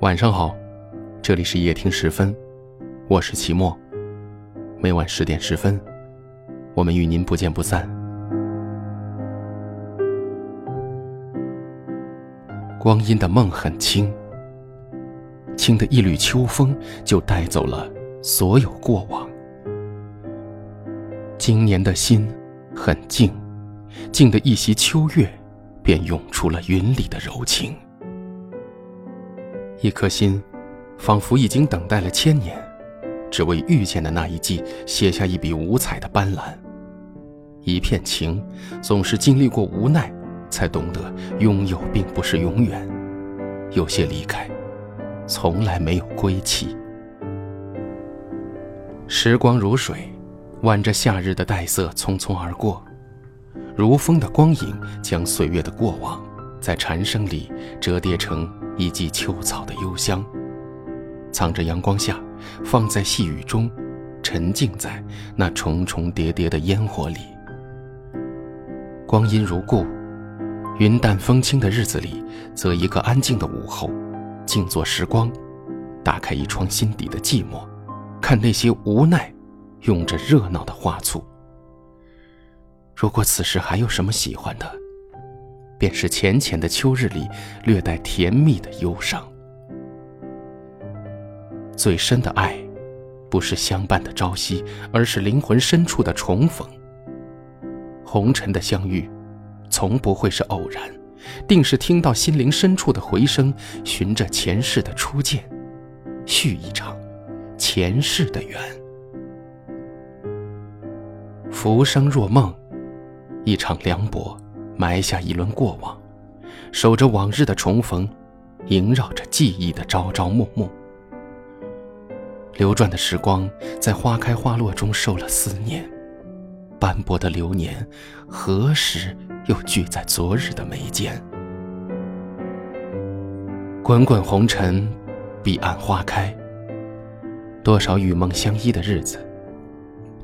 晚上好，这里是夜听十分，我是齐墨。每晚十点十分，我们与您不见不散。光阴的梦很轻，轻的一缕秋风就带走了所有过往。今年的心很静，静的一袭秋月，便涌出了云里的柔情。一颗心，仿佛已经等待了千年，只为遇见的那一季写下一笔五彩的斑斓。一片情，总是经历过无奈，才懂得拥有并不是永远。有些离开，从来没有归期。时光如水，挽着夏日的黛色匆匆而过，如风的光影将岁月的过往，在蝉声里折叠成。一季秋草的幽香，藏着阳光下，放在细雨中，沉浸在那重重叠叠的烟火里。光阴如故，云淡风轻的日子里，则一个安静的午后，静坐时光，打开一窗心底的寂寞，看那些无奈，用着热闹的画簇。如果此时还有什么喜欢的，便是浅浅的秋日里，略带甜蜜的忧伤。最深的爱，不是相伴的朝夕，而是灵魂深处的重逢。红尘的相遇，从不会是偶然，定是听到心灵深处的回声，循着前世的初见，续一场前世的缘。浮生若梦，一场凉薄。埋下一轮过往，守着往日的重逢，萦绕着记忆的朝朝暮暮。流转的时光在花开花落中受了思念，斑驳的流年何时又聚在昨日的眉间？滚滚红尘，彼岸花开。多少与梦相依的日子，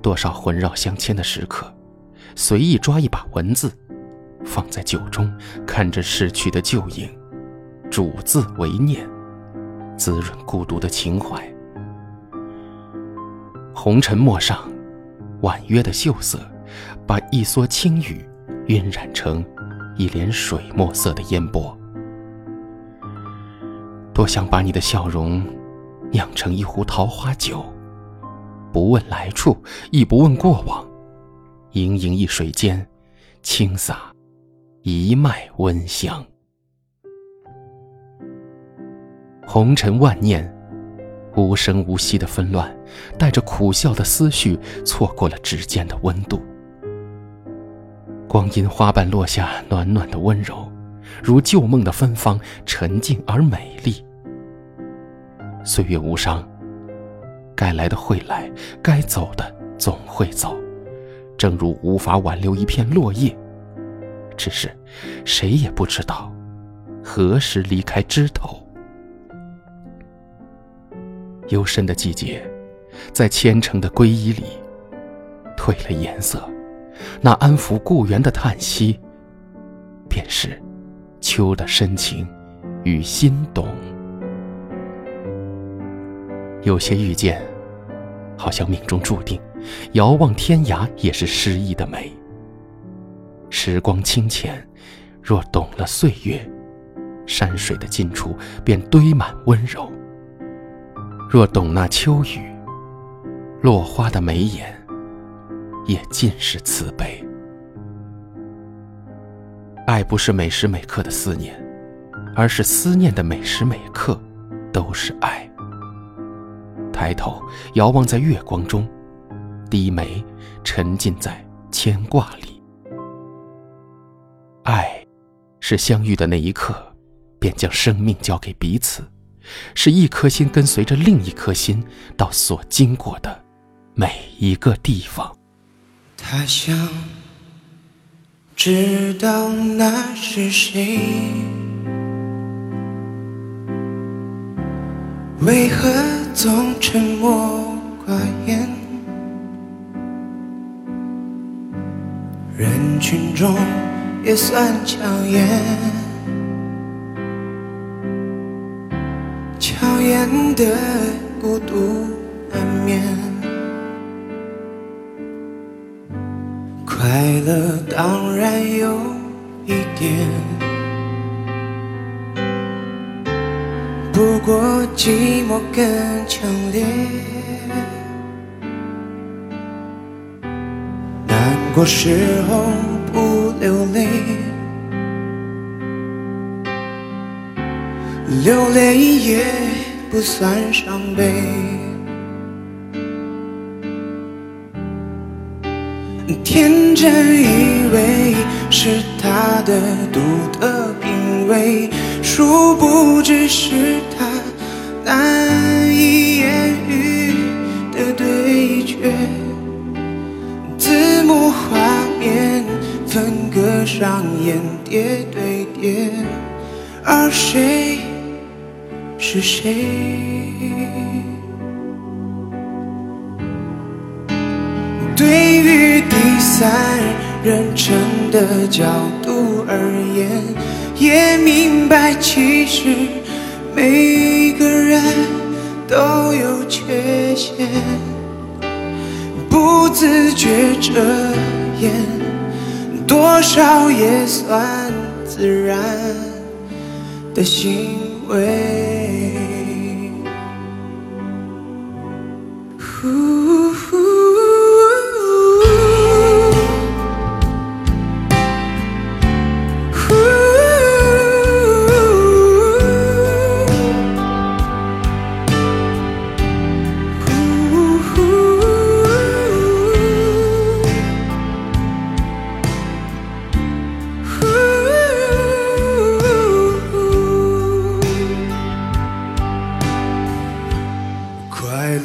多少魂绕相牵的时刻，随意抓一把文字。放在酒中，看着逝去的旧影，主字为念，滋润孤独的情怀。红尘陌上，婉约的秀色，把一蓑轻雨晕染成一帘水墨色的烟波。多想把你的笑容酿成一壶桃花酒，不问来处，亦不问过往，盈盈一水间，轻洒。一脉温香，红尘万念，无声无息的纷乱，带着苦笑的思绪，错过了指尖的温度。光阴花瓣落下，暖暖的温柔，如旧梦的芬芳，沉静而美丽。岁月无伤，该来的会来，该走的总会走，正如无法挽留一片落叶。只是，谁也不知道何时离开枝头。幽深的季节，在虔诚的皈依里褪了颜色。那安抚故园的叹息，便是秋的深情与心动。有些遇见，好像命中注定。遥望天涯，也是诗意的美。时光清浅，若懂了岁月，山水的尽处便堆满温柔；若懂那秋雨，落花的眉眼也尽是慈悲。爱不是每时每刻的思念，而是思念的每时每刻都是爱。抬头遥望在月光中，低眉沉浸在牵挂里。爱，是相遇的那一刻，便将生命交给彼此；是一颗心跟随着另一颗心，到所经过的每一个地方。他想知道那是谁，为何总沉默寡言？人群中。也算抢眼，悄讨厌的孤独难免。快乐当然有一点，不过寂寞更强烈。难过时候不流泪。流泪也不算伤悲，天真以为是他的独特品味，殊不知是他难上演叠对叠，而谁？是谁？对于第三人称的角度而言，也明白其实每个人都有缺陷，不自觉遮掩，多少也算自然的行为。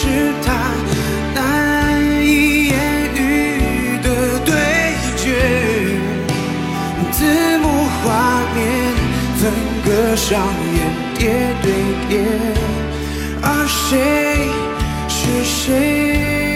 是他难以言喻的对决。字幕画面分割上演叠对叠，而谁是谁？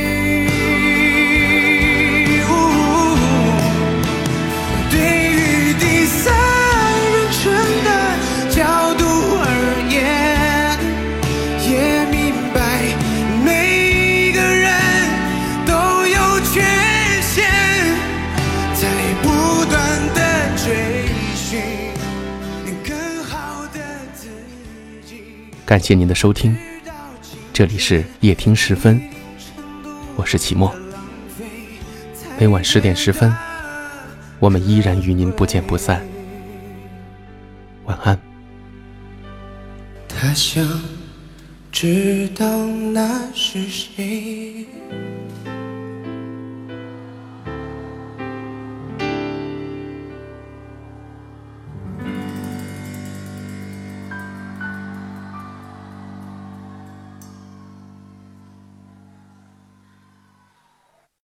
感谢您的收听，这里是夜听时分，我是齐墨。每晚十点十分，我们依然与您不见不散。晚安。他想知道那是谁。